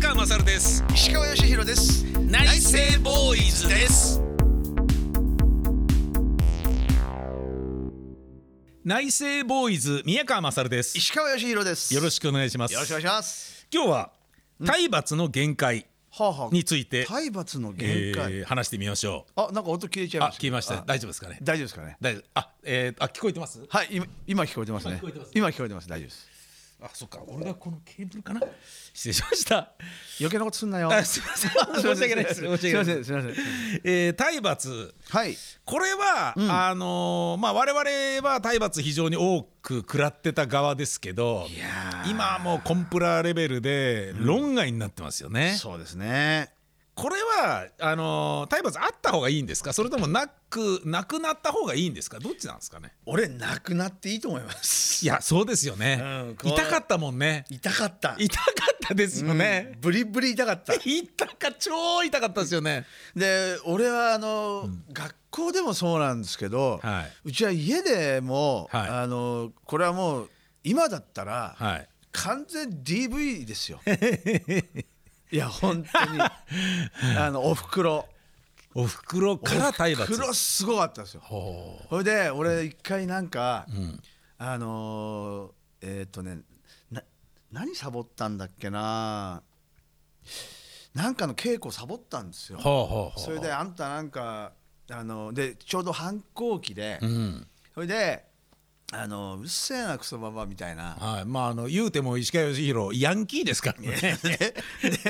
川勝です。石川義弘です。内政ボーイズです。内政ボーイズ宮川勝です。石川義弘です。よろしくお願いします。よろしくお願いします。今日は体罰の限界はあ、はあ、について、体罰の限界、えー話してみましょう。あなんか音消えちゃいましたあ聞きました。あ。大丈夫ですかね？大丈夫ですかね。大丈夫。あえー、あ聞こえてます？はい今今聞こえてますね。今聞こえてます。大丈夫ですあそっか。俺がこのケーブルかな？失礼しました。余計なことすんなよ。あすいません。申し訳ないです。申し訳ないです。す。いません。すいませんえー、体罰。はい。これは、あのーまあ我々は体罰非常に多く食らってた側ですけどいやー。今はもうコンプラレベルで論外になってますよね、そうですねこれはあのー体罰あった方がいいんですか？それともなくなくなった方がいいんですか？どっちなんですかね？俺なくなっていいと思います。いやそうですよね、うんこう痛かったもんね。痛かった。痛かったですよね、ブリブリ痛かった。痛か超痛かったですよね。で俺はあの、学校でもそうなんですけど、はい。うちは家でも、はい。あのこれはもう今だったら、はい。完全 DV ですよ いや本当に。あのおふくろおふくろから体罰。おふくろすごかったですよ。ほそれで俺一回なんか、う、うん、あのーえっ、とねな何サボったんだっけな。なんかの稽古サボったんですよ。それであんたなんかあのでちょうど反抗期で、うん。それであのうっせえなクソババアみたいな。はい、まああの言うても石川義弘ヤンキーですからね。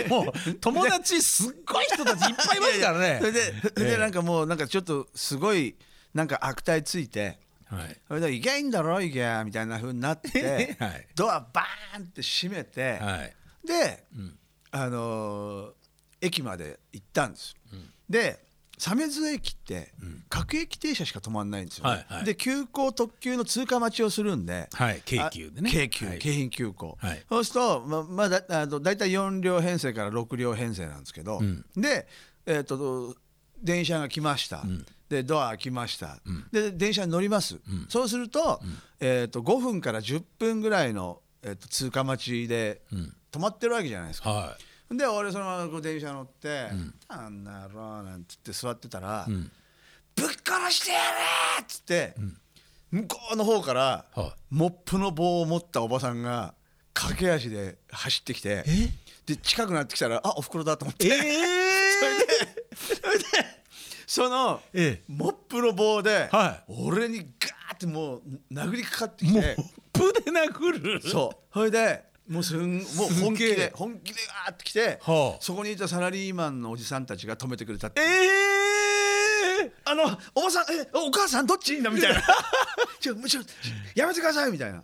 もう友達すっごい人たちいっぱいいますからね。それでそでなんかもうなんかちょっとすごいなんか悪態ついてはい。それで「いけんだろいけ」みたいな風になって、はい。ドアバーンって閉めて、はい。で、ん。あのー駅まで行ったんです、で鮫洲駅って各駅停車しか止まんないんですよ、ね。はいはい。で急行特急の通過待ちをするんで、はい京急でね。あ京急、はい。京浜急行、はい。そうするとままあだあの大体4両編成から6両編成なんですけど、ん。で、えー、と電車が来ました、でドア開きました、で電車に乗ります、そうすると,、えー、と5分から10分ぐらいの、えー、と通過待ちで止まってるわけじゃないですか。はで俺そのままこう電車乗って「あんなろ」なんつって座ってたら「んぶっ殺してやれ!」っつって、向こうの方から、はモップの棒を持ったおばさんが駆け足で走ってきてえ？で近くなってきたらあおふくろだと思って、いえ その、ええ。モップの棒で、は俺にガーってもう殴りかかってきて。プで殴る？そう。それでもうすんもう本気で本気でガーって来て、はあ。そこにいたサラリーマンのおじさんたちが止めてくれたってええあのおばさんえお母さんどっち？みたいな。ちょちょやめてくださいみたいな。へ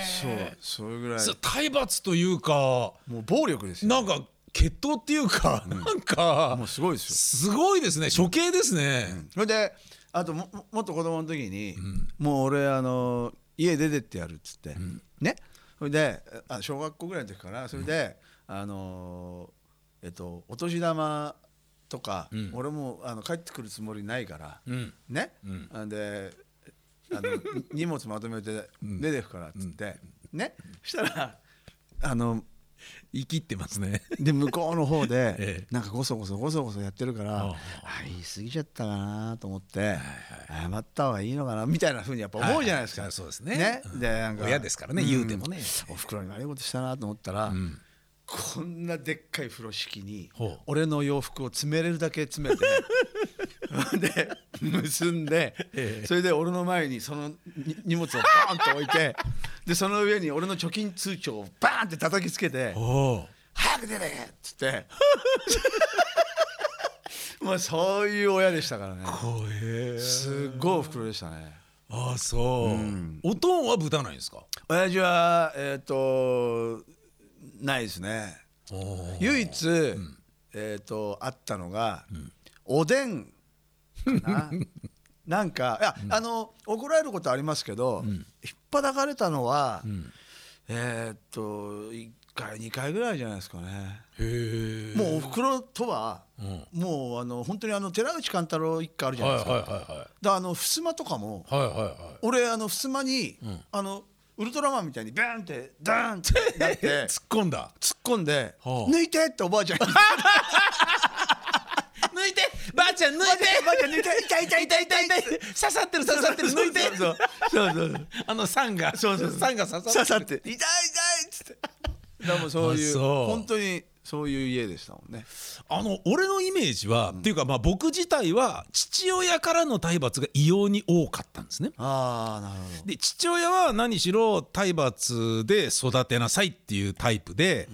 えそうそれぐらい。体罰というかもう暴力ですよ。なんか決闘っていうか、なんかもうすごいですよ。すごいですね。処刑ですね、それであともももっと子供の時に、もう俺あの家出てってやるっつって、ね？それであ小学校ぐらいの時かなそれで、あのえっとお年玉とか、ん。俺もあの帰ってくるつもりないから、うん。ね、ん。あんであの荷物まとめて出てくからっつって、ね。したらあの生きってますね。で向こうの方で ええ。なんかごそごそごそごそやってるからああ。言い過ぎちゃったかなと思って謝った方がいいのかなみたいなふうにやっぱ思うじゃないですか。はいはいそうですね。でなんか親ですからね言うてもね。おふくろに悪いことしたなと思ったら、ん。こんなでっかい風呂敷に俺の洋服を詰めれるだけ詰めて で結んで、ええ。それで俺の前にそのに荷物をバーンと置いてでその上に俺の貯金通帳をバーンって叩きつけておお「早く出てけ!」っつって。まあそういう親でしたからね。すっごいおふくろでしたね。ああそう、おとんは豚ないんですか？親父はえっ、とないですね。唯一、えっ、とあったのが、おでんかな。なんかいや、あの怒られることありますけど、引っ張かれたのは、えっ、と1回2回ぐらいじゃないですかね。もうおふくろとは、ん。もうあの本当にあの寺内貫太郎一家あるじゃないですか、はいはいはいはい。だからあの襖とかもはいはいはい。俺あの襖に、あのウルトラマンみたいにビンってダーンってなって 突っ込んだ。突っ込んで「はあ。抜いて!」っておばあちゃんにちゃん抜いて。ばあちゃん抜いて痛い痛い痛い痛い痛い刺さってる刺さってる。抜いて。そうそう。そうあの酸がそうそう酸が刺さ刺さってる。って痛い痛いっつって。でもそういう本当にそういう家でしたもんね。あの俺のイメージは、っていうかまあ僕自体は父親からの体罰が異様に多かったんですね。ああなるほど。で父親は何しろ体罰で育てなさいっていうタイプで、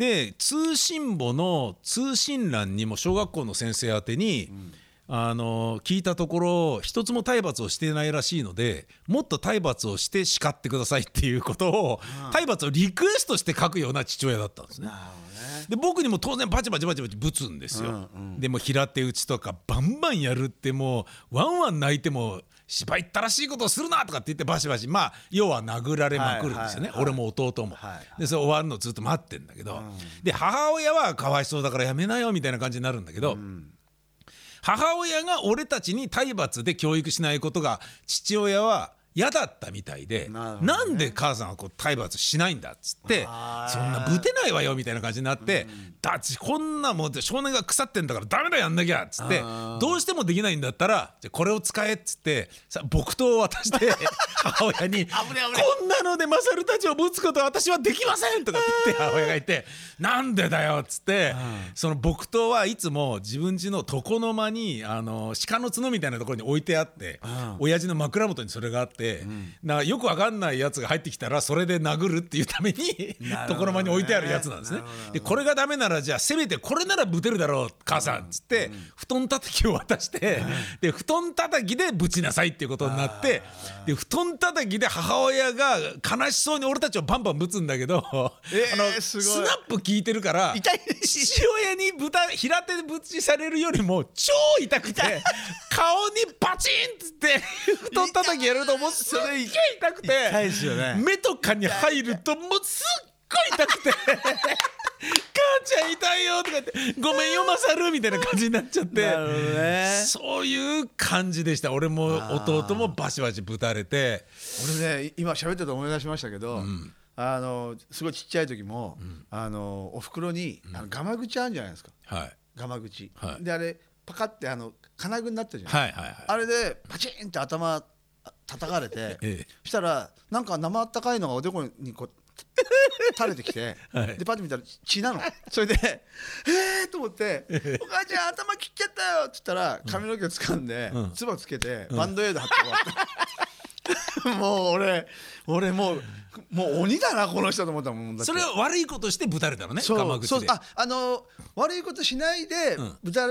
で通信簿の通信欄にも小学校の先生宛てに、あの聞いたところ一つも体罰をしてないらしいのでもっと体罰をして叱ってくださいっていうことを、体罰をリクエストして書くような父親だったんですね。で僕にも当然バチバチバチバチぶつんですよ、でも平手打ちとかバンバンやるってもうワンワン泣いても芝居ったらしいことをするなとかって言ってバシバシまあ要は殴られまくるんですよね、俺も弟も、はいでそれ終わるのずっと待ってんだけど、で母親はかわいそうだからやめなよみたいな感じになるんだけど、母親が俺たちに体罰で教育しないことが父親は嫌だったみたいでね。なんで母さんはこう体罰しないんだっつってそんなぶてないわよみたいな感じになってだってこんなもん少年が腐ってんだからダメだやんなきゃっつってどうしてもできないんだったらじゃあこれを使えっつってさ木刀を渡して 母親に「こんなので勝るたちをぶつことは私はできません!」とかって言って 母親がいて「なんでだよ」っつってその木刀はいつも自分家の床の間にあの鹿の角みたいなところに置いてあって親父の枕元にそれがあってなよくわかんないやつが入ってきたらそれで殴るっていうためになるほどね。床の間に置いてあるやつなんですね。でこれがダメならじゃあせめてこれならぶてるだろう母さんっつって布団叩きを渡してで布団叩きでぶちなさいっていうことになってで布団叩きで母親が悲しそうに俺たちをバンバンぶつんだけど、えーあのスナップ効いてるから父親に豚平手でぶちされるよりも超痛くて顔にバチンっつって布団叩きやるともうすっげえ痛くて痛いですよね。目とかに入るともうすっごい痛くて母ちゃん痛いよとか言ってごめんよマサルみたいな感じになっちゃってね。そういう感じでした。俺も弟もバシバシぶたれて。俺ね今喋ってて思い出しましたけど、あのすごいちっちゃい時も、あのお袋に、あのガマ口あるんじゃないですか。はい。ガマ口、はい。であれパカってあの金具になってるじゃない。はいはいはい。あれでパチンって頭叩かれて、ええ。そしたらなんか生あったかいのがおでこにこう垂れてきて、はい。でパッと見たら血なの。それで「えー!」と思って「お母ちゃん頭切っちゃったよ」っつったら髪の毛掴んでうん。唾つけてバンドエイド貼って終わった、もう俺俺もうもう鬼だなこの人と思ったもんだそれは悪いことしてぶたれたのねそう鎌口で。そうああの悪いことしないでうん。ぶた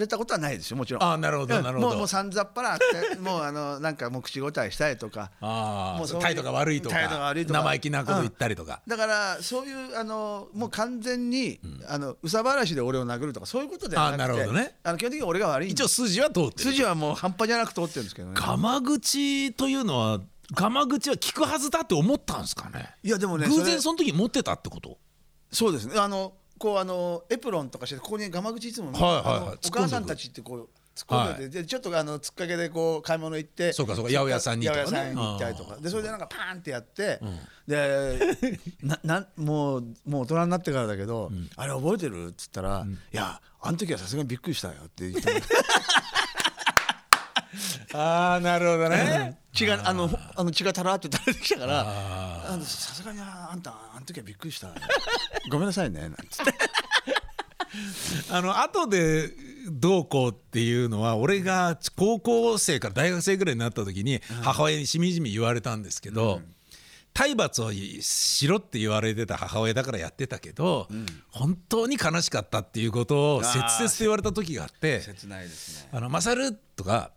れたことはないですよもちろん。あなるほどうんなるほど。もうもうさんざっぱらって もうあのなんかもう口答えしたいとか。あもう態度が悪いとか態度が悪いとか。生意気なこと言ったりとか、だからそういうあのもう完全に、あの憂さ晴らしで俺を殴るとかそういうことではなくてあなるほどね。あの基本的に俺が悪い。ん一応筋は通ってる。筋はもう半端じゃなく通ってるんですけどね。ガマ口というのはガマ口は効くはずだって思ったんですかね。いやでもね偶然その時持ってたってこと？そうですね。あのこうあのエプロンとかしてここにガマ口いつも、はいはいお母さんたちってこう突っ込んでて、でちょっとあのつっかけでこう買い物行ってそうかそうか。八百屋さんにとかね。八百屋さんに行ったりとか。でそれでなんかパーンってやって、でななんもうもう大人になってからだけど、あれ覚えてる？っつったら、いやあの時はさすがにびっくりしたよって言ってああなるほどね。血があのあの血がたらって垂れてきたからああのさすがにああんたあの時はびっくりした。ごめんなさいね。なんつって。あの後でどうこうっていうのは俺が高校生から大学生ぐらいになった時に母親にしみじみ言われたんですけど、体罰をしろって言われてた母親だからやってたけど、本当に悲しかったっていうことを切々と言われた時があって切ないですね「あのマサル」とか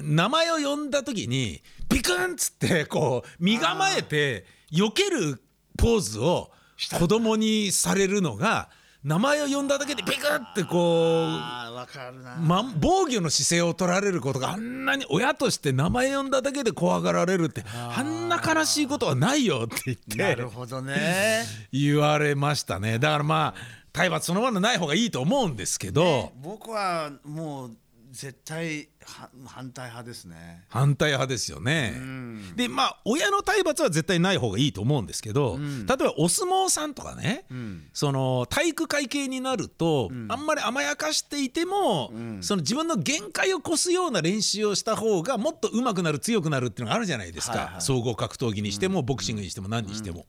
名前を呼んだ時にビクンっつってこう身構えて避けるポーズを子供にされるのが名前を呼んだだけでビクってこう。ま、防御の姿勢を取られることがあんなに親として名前呼んだだけで怖がられるってあんな悲しいことはないよって言なってるほどね。言われましたね。だからまあ体罰そのものない方がいいと思うんですけど、僕はもう絶対は反対派ですね。反対派ですよね。でまあ親の体罰は絶対ない方がいいと思うんですけど、例えばお相撲さんとかね、その体育会系になると、あんまり甘やかしていても、その自分の限界を越すような練習をした方がもっと上手くなる強くなるっていうのがあるじゃないですか、はいはい。総合格闘技にしても、ボクシングにしても何にしても。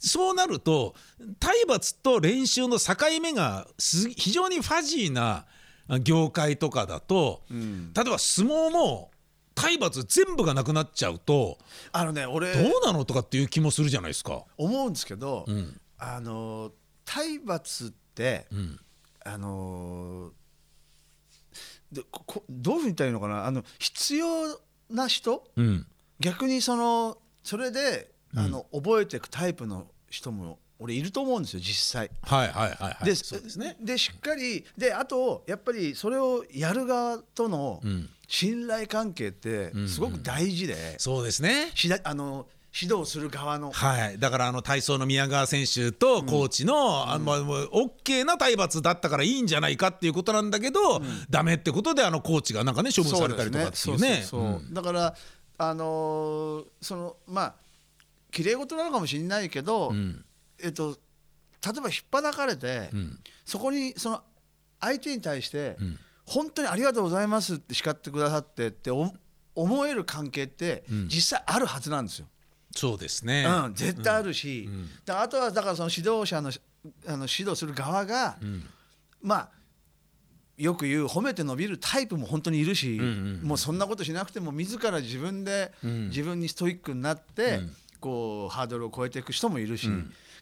そうなると体罰と練習の境目がす非常にファジーな業界とかだと、例えば相撲も体罰全部がなくなっちゃうとあのね俺どうなのとかっていう気もするじゃないですか。思うんですけど、ん。あの体罰って、ん。あのでここどういうふうに言ったらいいのかな？あの必要な人？うん、逆にそのそれで、あの覚えていくタイプの人も俺いると思うんですよ実際。はいはいはいはい。でそうですね。でしっかりであとやっぱりそれをやる側とのん。信頼関係ってすごく大事で、そうですね。しだあの指導する側の。はい、だからあの体操の宮川選手とコーチの、あのまあもう OK な体罰だったからいいんじゃないかっていうことなんだけど、ダメってことであのコーチがなんかね処分されたりとかっていうね。だからあのーそのまあ綺麗事なのかもしれないけど、んえっと例えば引っ張かれて、ん。そこにその相手に対して、本当にありがとうございますって叱ってくださってってお思える関係って実際あるはずなんですよ。そうですね。うん、絶対あるし、あとはだからその指導者のあの指導する側が、まあよく言う褒めて伸びるタイプも本当にいるし、もうそんなことしなくても自ら自分で、自分にストイックになって、こうハードルを超えていく人もいるし、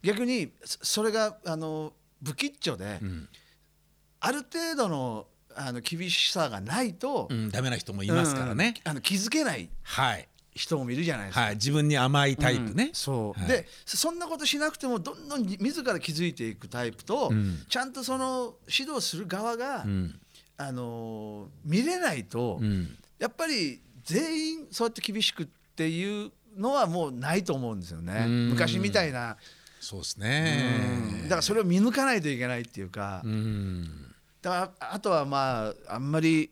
逆にそそれがあの不吉祥で、ある程度のあの厳しさがないと、うん、ダメな人もいますからね。うんあの気づけないはい、人もいるじゃないですか。はい、自分に甘いタイプね。そう、はい。でそんなことしなくてもどんどん自ら気づいていくタイプと、ん。ちゃんとその指導する側が、ん。あのー見れないと、ん。やっぱり全員そうやって厳しくっていうのはもうないと思うんですよね、ん。昔みたいな、そうですうん。ね。だからそれを見抜かないといけないっていうか、うん、だからあとはまああんまり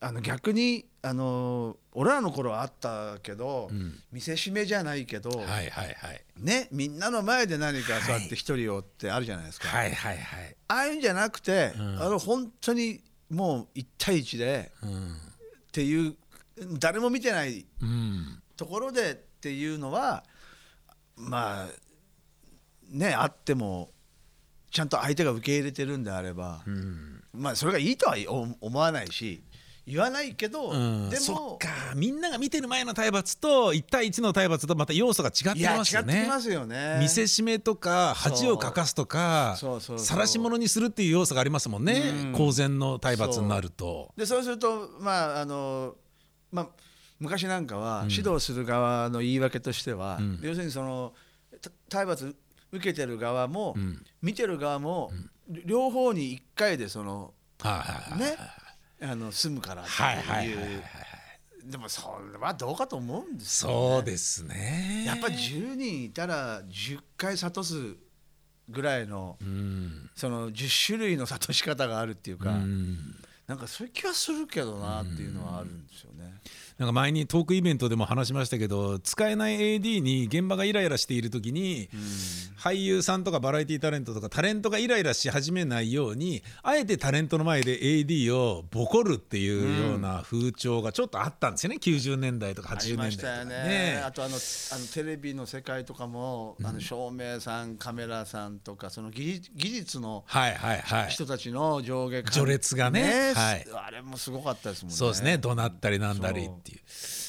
あの逆にあの俺らの頃はあったけど、見せしめじゃないけど、はいはいはい。ね、みんなの前で何かそうやって一人をってあるじゃないですか、はいはいはい。ああいうんじゃなくて、ん。あの本当にもう1対1でうん、っていう誰も見てないうん、ところでっていうのはまあねあってもちゃんと相手が受け入れてるんであれば、まあそれがいいとは思思わないし言わないけど、うん、でそっもか。みんなが見てる前の体罰と1対1の体罰とまた要素が違ってますよね。よね。見せしめとか恥をかかすとかそうそうそう晒し者にするっていう要素がありますもんね。うん。公然の体罰になると。でそうするとまああのまあ昔なんかは指導する側の言い訳としては、要するにそのた体罰受けてる側も、見てる側も、両方に1回でそのねあの済むからってはいはいはいいはいうでもそれはどうかと思うんですよ、ね、そうですね。やっぱり10人いたら10回諭すぐらいの、うん。その10種類の諭し方があるっていうか、うん。なんかそういう気はするけどなっていうのはあるんですよね。なんか前にトークイベントでも話しましたけど使えない AD に現場がイライラしている時に俳優さんとかバラエティタレントとかタレントがイライラし始めないようにあえてタレントの前で AD をボコるっていうような風潮がちょっとあったんですよね。90年代とかあり80ましたよ年代とかね。ね。あとあのあのテレビの世界とかも、あの照明さんカメラさんとかその技術技術のはいはいはい。人たちの上下関序列がね。はい。あれもすごかったですもんね。そうですね。怒鳴ったりなんだりっていう。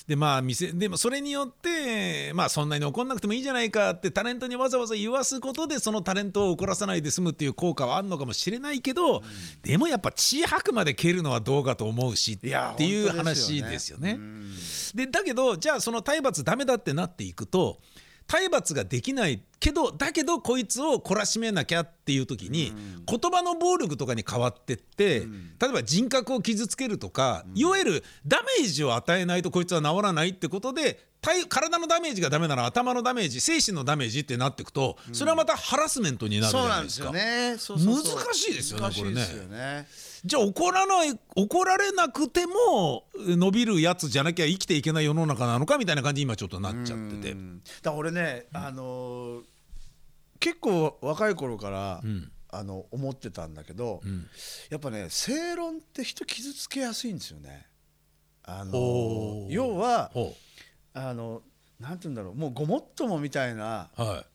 でまあ店でもそれによってまあそんなに怒んなくてもいいじゃないかってタレントにわざわざ言わすことでそのタレントを怒らさないで済むっていう効果はあるのかもしれないけど、でもやっぱ血吐くまで蹴るのはどうかと思うしっていう本当ですよね。話ですよね。でだけどじゃあその体罰ダメだってなっていくと体罰ができないけどだけどこいつを懲らしめなきゃっていう時に、言葉の暴力とかに変わってって、例えば人格を傷つけるとか、いわゆるダメージを与えないとこいつは治らないってことで体体のダメージがダメなら頭のダメージ精神のダメージってなっていくとそれはまたハラスメントになるじゃなですか。ないんですよね。そうそうそう。難しいですよね難しいこれね。じゃあ怒らない怒られなくても伸びるやつじゃなきゃ生きていけない世の中なのかみたいな感じに今ちょっとなっちゃってて。うん。だ俺ね、あのー結構若い頃から、ん。あの思ってたんだけど、ん。やっぱね正論って人傷つけやすいんですよね。あの要はほあのなんて言うんだろうもうごもっともみたいなうは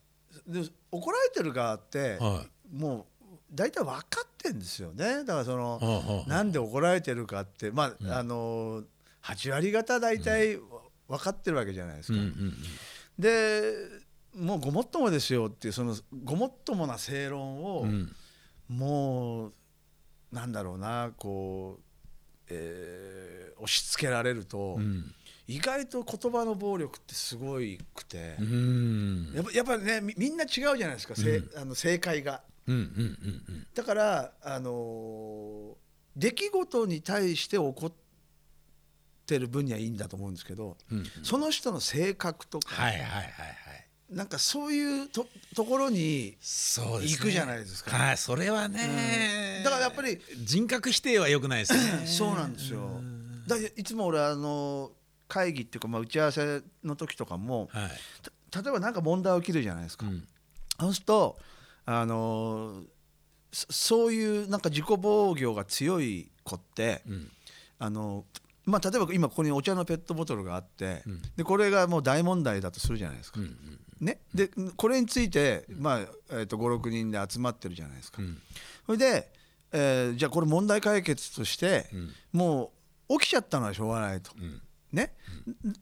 で怒られてる側って、はもう大体分かってんですよね。だからその、はなんで怒られてるかってまあ、あの8割方大体分かってるわけじゃないですい。うか。んうんうん。でもうごもっともですよっていうそのごもっともな正論を、うん。もうなんだろうなこう、えー押し付けられると、うん。意外と言葉の暴力ってすごいくて、うん。やっぱやっぱりねみみんな違うじゃないですか、せあの正解が。だから、あのー出来事に対して怒ってる分にはいいんだと思うんですけど、うんうん。その人の性格とか、はいはいはいはいなんかそういうとところに行くじゃないですか。はいそれはね、だからやっぱり人格否定は良くないですね。そうなんですよ。だいつも俺あの会議っていうか、まあ、打ち合わせの時とかもはい。た例えば何か問題起きるじゃないですか。うん。そうするとあのそそういうなんか自己防御が強い子って、うん。あのまあ、例えば今ここにお茶のペットボトルがあって、ん。でこれがもう大問題だとするじゃないですか。うんうんね、でこれについて、まあえー、と56人で集まってるじゃないですか。うん。それで、えーじゃあこれ問題解決として、ん。もう起きちゃったのはしょうがないと。うん。ね、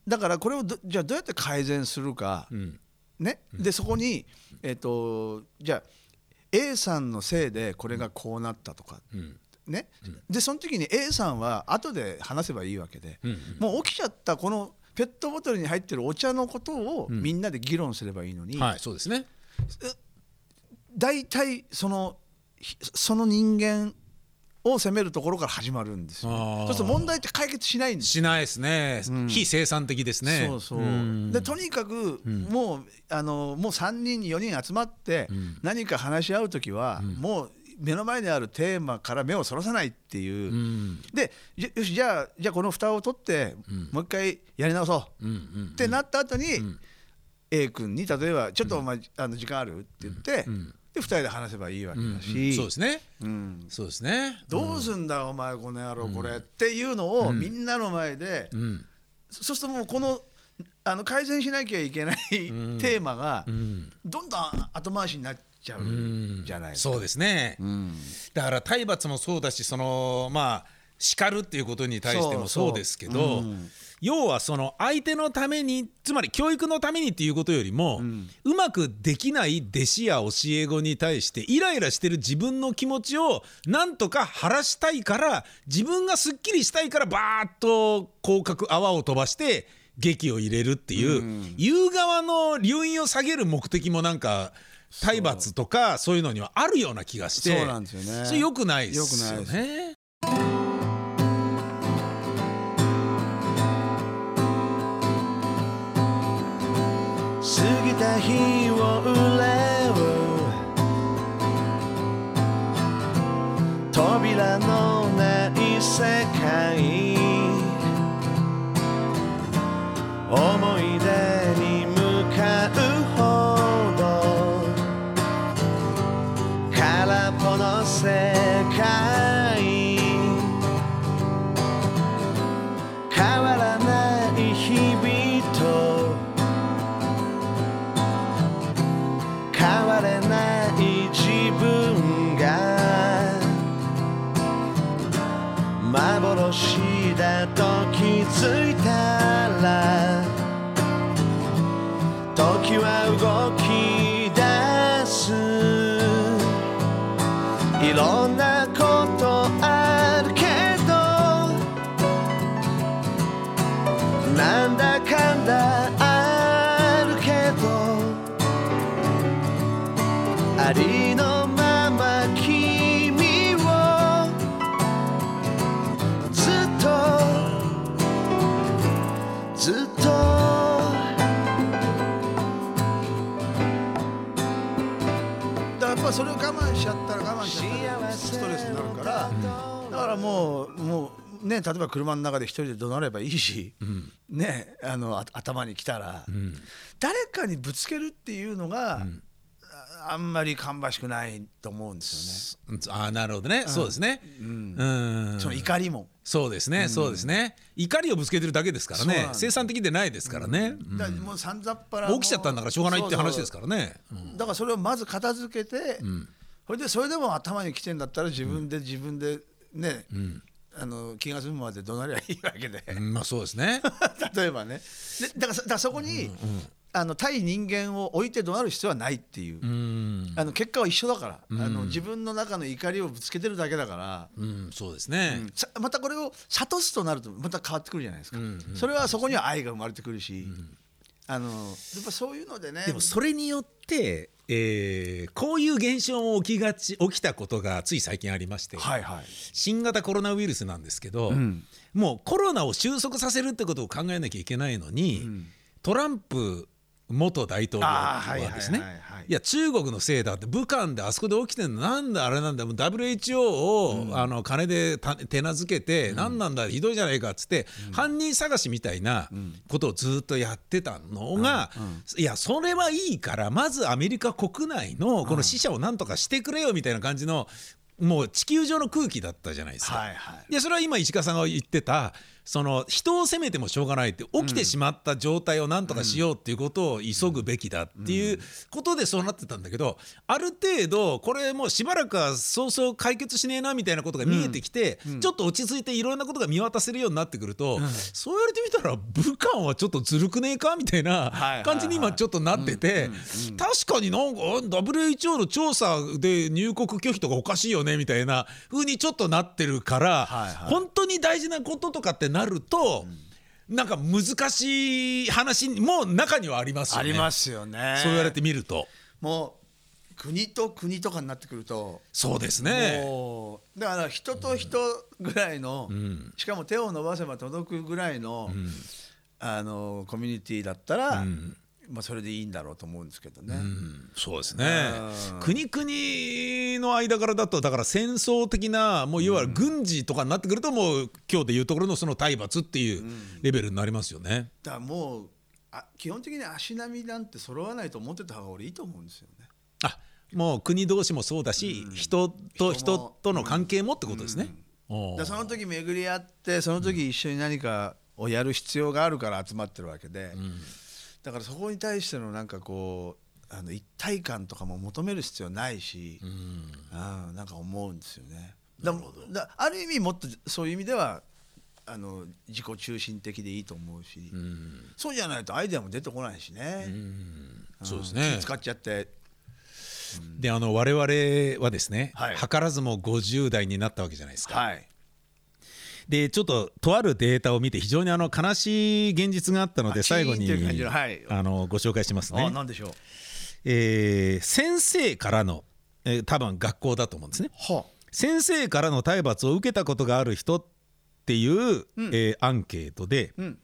だからこれをどじゃあどうやって改善するか、うん。ね、でそこに、えー、とじゃあ A さんのせいでこれがこうなったとか、うん。ね。でその時に A さんは後で話せばいいわけで、うん。もう起きちゃったこのペットボトルに入ってるお茶のことをみんなで議論すればいいのに、はいそうですね。大体そのひその人間を責めるところから始まるんですよ、あー。そうすると問題って解決しないんです。しないですね、非生産的ですね。そうそう、ん。でとにかくもうあのもう3人4人集まって何か話し合う時はもう目の前にあるテーマから目をそらさないっていう、うん。でじよしじゃあじゃあこの蓋を取ってもう一回やり直そう。ってなった後に A 君に例えば「ちょっとお前あの時間ある?」って言ってで2人で話せばいいわけだし、そうですね。うん。そうですね。どうすんだお前この野郎これっていうのをみんなの前でうん。そそうするともうこのあの改善しなきゃいけないテーマがうん。どんどん後回しになっちゃうじゃないですか。そうですね、うん。だから体罰もそうだしそのまあ叱るっていうことに対してもそうですけど要はその相手のためにつまり教育のためにっていうことよりも、うまくできない弟子や教え子に対してイライラしてる自分の気持ちをなんとか晴らしたいから自分がすっきりしたいからバーッと広角泡を飛ばして劇を入れるっていう、言う側の留飲を下げる目的もなんか体罰とかそういうのにはあるような気がしてそうなんですよね。それ良くないですよ良くないですね。過ぎた日を憂う。扉のない世界づずっと。だからやっぱそれを我慢しちゃったら我慢しちゃったらストレスになるから。だからもうもうね例えば車の中で一人で怒鳴ればいいし、ねあのあ頭に来たら、誰かにぶつけるっていうのが、ああんまり芳しくないと思うんですうん。ああなるほどね、そうですね。うん。よね。その怒りも。そうですね、そうですね。怒りをぶつけてるだけですからね。生産的でないですからね、うん。だもうさんざっぱら起きちゃったんだからしょうがないって話ですかからね。ら。だからそれをまず片付けて、それでそれでも頭に来てんだったら自分で自分でね、あの気が済むまで怒鳴りゃいいわけで。うん。まあそうですね。例えばね。でだからそだからそこに、あの対人間を置いて怒鳴る必要はないっていう、うん、あの結果は一緒だから、あの自分の中の怒りをぶつけてるだけだから、うん、そうですね、さまたこれを諭すとなるとまた変わってくるじゃないですか、それはそこには愛が生まれてくるし、あのやっぱそういうのでね。でもそれによって、えーこういう現象も起きがち起きたことがつい最近ありまして、はいはい。新型コロナウイルスなんですけど、ん。もうコロナを収束させるってことを考えなきゃいけないのに、トランプ元大統領はですね。はいや中国のせいだって武漢であそこで起きてるの？なんだあれなんだ？もう WHO を、あの金でた手なずけて、何なんだ？ひどいじゃないかっつって、犯人探しみたいなことをずっとやってたのが、いやそれはいいからまずアメリカ国内のこの死者をなんとかしてくれよみたいな感じのもう地球上の空気だったじゃないですか。はいはい。でそれは今石川さんが言ってたその人を責めてもしょうがないって起きてしまった状態をなんとかしようっていうことを急ぐべきだっていうことでそうなってたんだけどある程度これもうしばらくはそうそう解決しねえなみたいなことが見えてきてちょっと落ち着いていろんなことが見渡せるようになってくるとそう言われてみたら武漢はちょっとずるくねえかみたいない感じに今ちょっとなってて確かになんか WHO の調査で入国拒否とかおかしいよねみたいな風にちょっとなってるから本当に大事なこととかってなると、なんか難しい話も中にはありますよね。ありますよねそう言われてみると。もう国と国とかになってくるとそうですね。だから人と人ぐらいの、しかも手を伸ばせば届くぐらいの、あのコミュニティだったら、まあ、それでいいんだろうと思うんですけどね。うんそうですねうん国々の間からだとだから戦争的なもういわゆる軍事とかになってくるともう今日でいうところのその体罰っていうレベルになりますよね。だからもうあ基本的に足並みなんて揃わないと思ってた方が俺いいと思うんですよね。あもう国同士もそうだし、人と人も人との関係もってことですね。おーでその時巡り合ってその時一緒に何かをやる必要があるから集まってるわけで、だからそこに対してのなんかこうあの一体感とかも求める必要ないし、うん、なんか思うんですよね。だだある意味もっとそういう意味ではあの自己中心的でいいと思うし、そうじゃないとアイデアも出てこないしね。そうですね。気使っちゃって。であの我々はですね、はい。図らずも50代になったわけじゃないですか。はいでちょっととあるデータを見て非常にあの悲しい現実があったのであ最後にあのご紹介しますあね。なんでしょう。えー先生からの、えー多分学校だと思うんですね。は先生からの体罰を受けたことがある人っていう、えーアンケートで、ん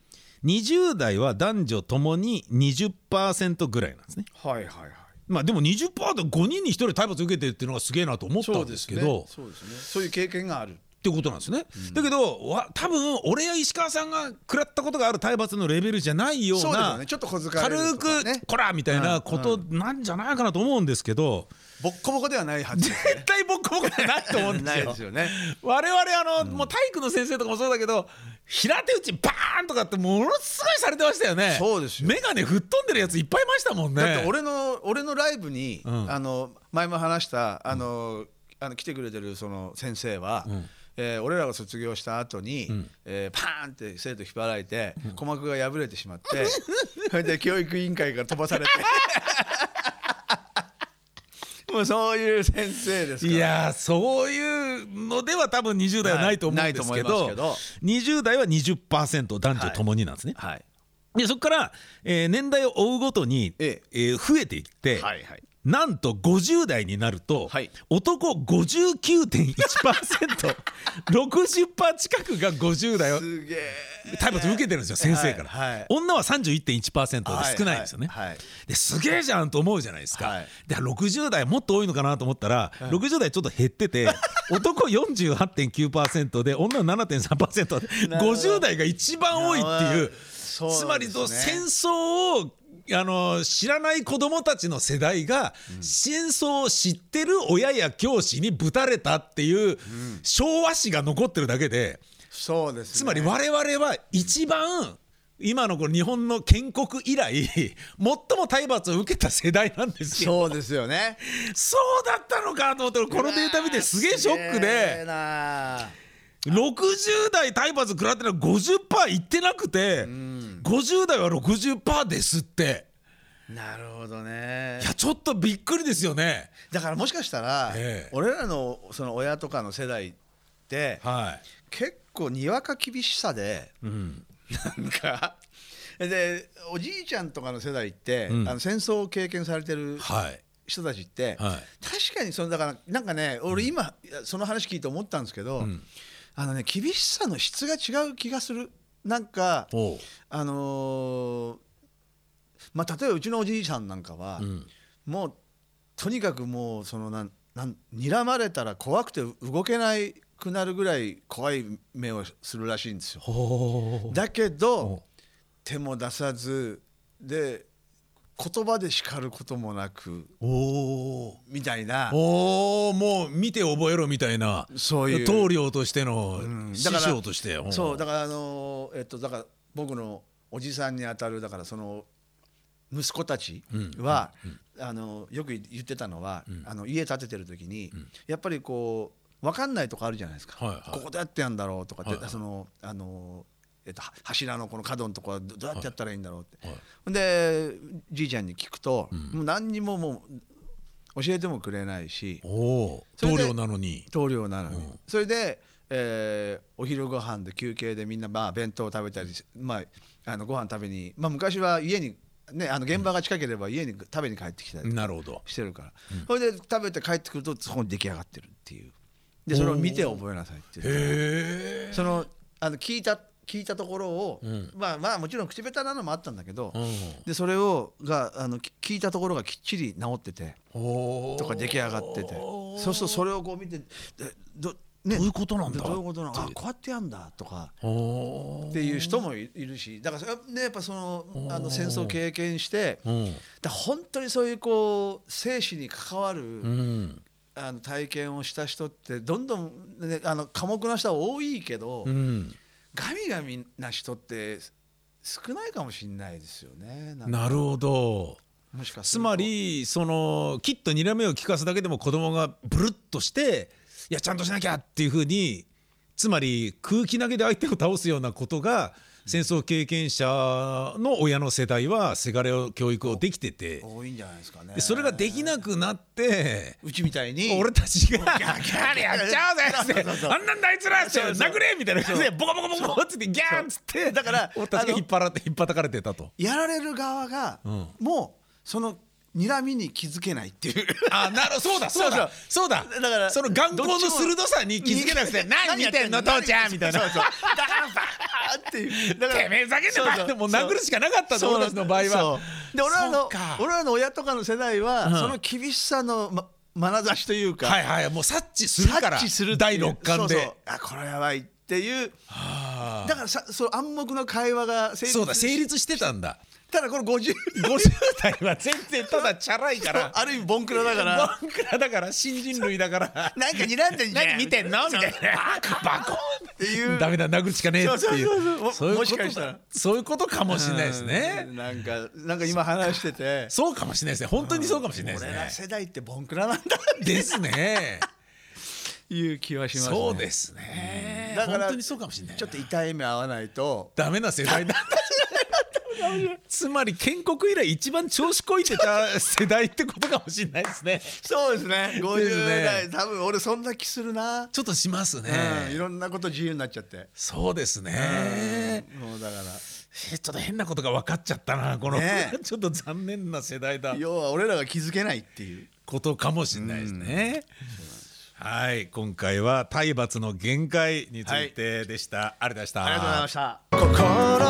20代は男女ともに20%ぐらいなんですね。はいはいはい。まあでも20%で5人に1人体罰受けてるっていうのがすげえなと思ったんですけど。そうですね。そういう経験がある。ってことなんですね、だけどわ多分俺や石川さんが食らったことがある体罰のレベルじゃないようなね。ちょっと小遣い軽くとかね「こら!」みたいなことなんじゃないかなと思うんですけど。ボッコボコではないはずね。絶対ボッコボコじゃないと思うんですよ。ね。我々あの、もう体育の先生とかもそうだけど平手打ちバーンとかってものすごいされてましたよね。そうですよ。眼鏡吹っ飛んでるやついっぱいいましたもんね。だって俺の俺のライブに、ん。あの前も話したあの、あの来てくれてるその先生は、えー俺らが卒業した後に、えーパーンって生徒引っ張られて、鼓膜が破れてしまって それで教育委員会から飛ばされて。もうそういう先生ですから。いやーそういうのでは多分20代はないと思うんですけど,、思います20代は20%男女ともになんですね、はい。でそこから、えー年代を追うごとに、え。えー増えていって、はいはいなんと50代になると、はい。男 59.1%60% 近くが50代を。すげえ。体罰受けてるんですよ先生から、はい。はい女は31.1%で少ないんですよね、はいはいですげえじゃんと思うじゃないですか、はい。で60代もっと多いのかなと思ったら、60代ちょっと減ってて 男48.9%で女は7.3%でなるほど。50代が一番多いっていう。つまりと戦争をあの知らない子どもたちの世代が、戦争を知ってる親や教師にぶたれたっていう、昭和史が残ってるだけでそうですね。つまり我々は一番今のこの日本の建国以来最も体罰を受けた世代なんですよ。そうですよね。そうだったのかと思ってこのデータ見てすげえショックで。な60代体罰食らってるの50%いってなくて50代は60%ですって。なるほどね。いやちょっとびっくりですよね。だからもしかしたら、ええ。俺らのその親とかの世代っては結構にわか厳しさでい、うん。なんかでおじいちゃんとかの世代って、うん。あの戦争を経験されてるはい。人たちって、はい。確かにそのだからなんかね俺今、その話聞いて思ったんですけど、ん。あのね厳しさの質が違う気がするなんかあのーまあ例えばうちのおじいさんなんかは、ん。もうとにかくもうそのなんなん睨まれたら怖くて動けないくなるぐらい怖い目をするらしいんですよ。だけおど手も出さずで言葉で叱ることもなくおー。みたいな。おーもう見て覚えろみたいな。そういう。棟梁としてのん。師だから匠として。そうだからあのーえっとだから僕のおじさんにあたるだからその息子たちは、あのよく言ってたのは、あの家建ててる時に、やっぱりこう分かんないとこあるじゃないですか、はいはい。ここどうやってやんだろうとかって、はいはい。そのあのえっと、は柱のこの角のとこはどどうやってやったらいいんだろうって、はい。ほんでじいちゃんに聞くと、もう何にももう教えてもくれないし棟梁なのに。棟梁なのに、それで、えーお昼ご飯で休憩でみんなまあ弁当を食べたりしまああのご飯食べに、まあ、昔は家にねあの現場が近ければ家に食べに帰ってきたりなるほど。してるから、それで食べて帰ってくるとそこに出来上がってるっていう。でそれを見て覚えなさいってそのあの聞いた聞いたところを、まあまあもちろん口下手なのもあったんだけど、でそれをがあのき聞いたところがきっちり治ってておとか出来上がってて。そうするとそれをこう見てでど,、ね、どういうことなんだ？どういうことなの？あこうやってやんだとかおっていう人もいいるしだからねやっぱそのあの戦争を経験してうん。だ本当にそういうこう生死に関わる、うん。あの体験をした人ってどんどん、ね、あの寡黙な人は多いけど、うんガミガミな人って少ないかもしれないですよね。なるほど。もしかすると。つまりそのきっと睨みを利かすだけでも子供がブルッとしていやちゃんとしなきゃっていうふうにつまり空気投げで相手を倒すようなことが戦争経験者の親の世代はせがれを教育をできてて多いんじゃないですかね。でそれができなくなってうちみたいに。俺たちが「ギャーやっちゃうぜ」ってそうそうそう「あんなんだあいつら」って殴れみたいな感じでボコボコボコボコっつってギャーっつってだから俺たちが引っ張られて引っ叩かれてたと。やられる側が、ん。もうその睨みに気づけないっていう。あなるそうだそうだ。そうだ。だからその眼光の鋭さに気づけなくて「何見てんの父ちゃん」みたいな。だからバーっていう。だからてめえふざけんなそうそう。ってもう殴るしかなかったと俺たちの場合は。で俺らの俺らの親とかの世代は、うん。その厳しさのま眼差しというか、はいはいもう察知するから察知する第六感で。そうそう。あこれやばいっていう。あ。だからさそう暗黙の会話が成立そうだ成立してたんだただこの50 50代は全然ただチャラいから。ある意味ボンクラだから。ボンクラだから新人類だから。なんか睨んでんじゃん何見てんのみたいな。バコンっていう。ダメだ殴るしかねえっていう。そうもしかしたら。そういうことかもしれないですね。うんなんかなんか今話してて。そうかもしれないですね。本当にそうかもしれないです俺らね世代ってボンクラなんだですね。いう気はしますね。そうですね。だから本当にそうかもしれないちょっと痛い目合わないと。ダメな世代だ。っ たつまり建国以来一番調子こいてた世代ってことかもしれないですね。そうですね。です50ね。代。多分俺そんな気するな、ちょっとしますね、うん、いろんなこと自由になっちゃって。そうですね、もうだかえちょっと変なことが分かっちゃったなこの、ねえ。ちょっと残念な世代だ。ら要は俺らが気づけないっていう。ことかもしれないですね。はい今回は体罰の限界についてでした、ありがとうございました。ありがとうございました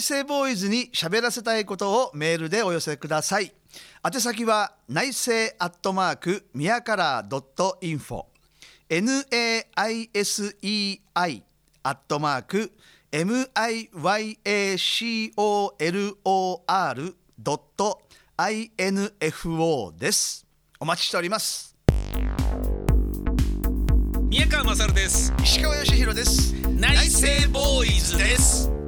内政ボーイズに喋らせたいことをメールでお寄せください。宛先は内政アットマークミヤカラードットインフォ。NAISEI アットマーク MIYACOLOR ドット INFO です。お待ちしております。宮川勝です。石川義弘です。内政ボーイズです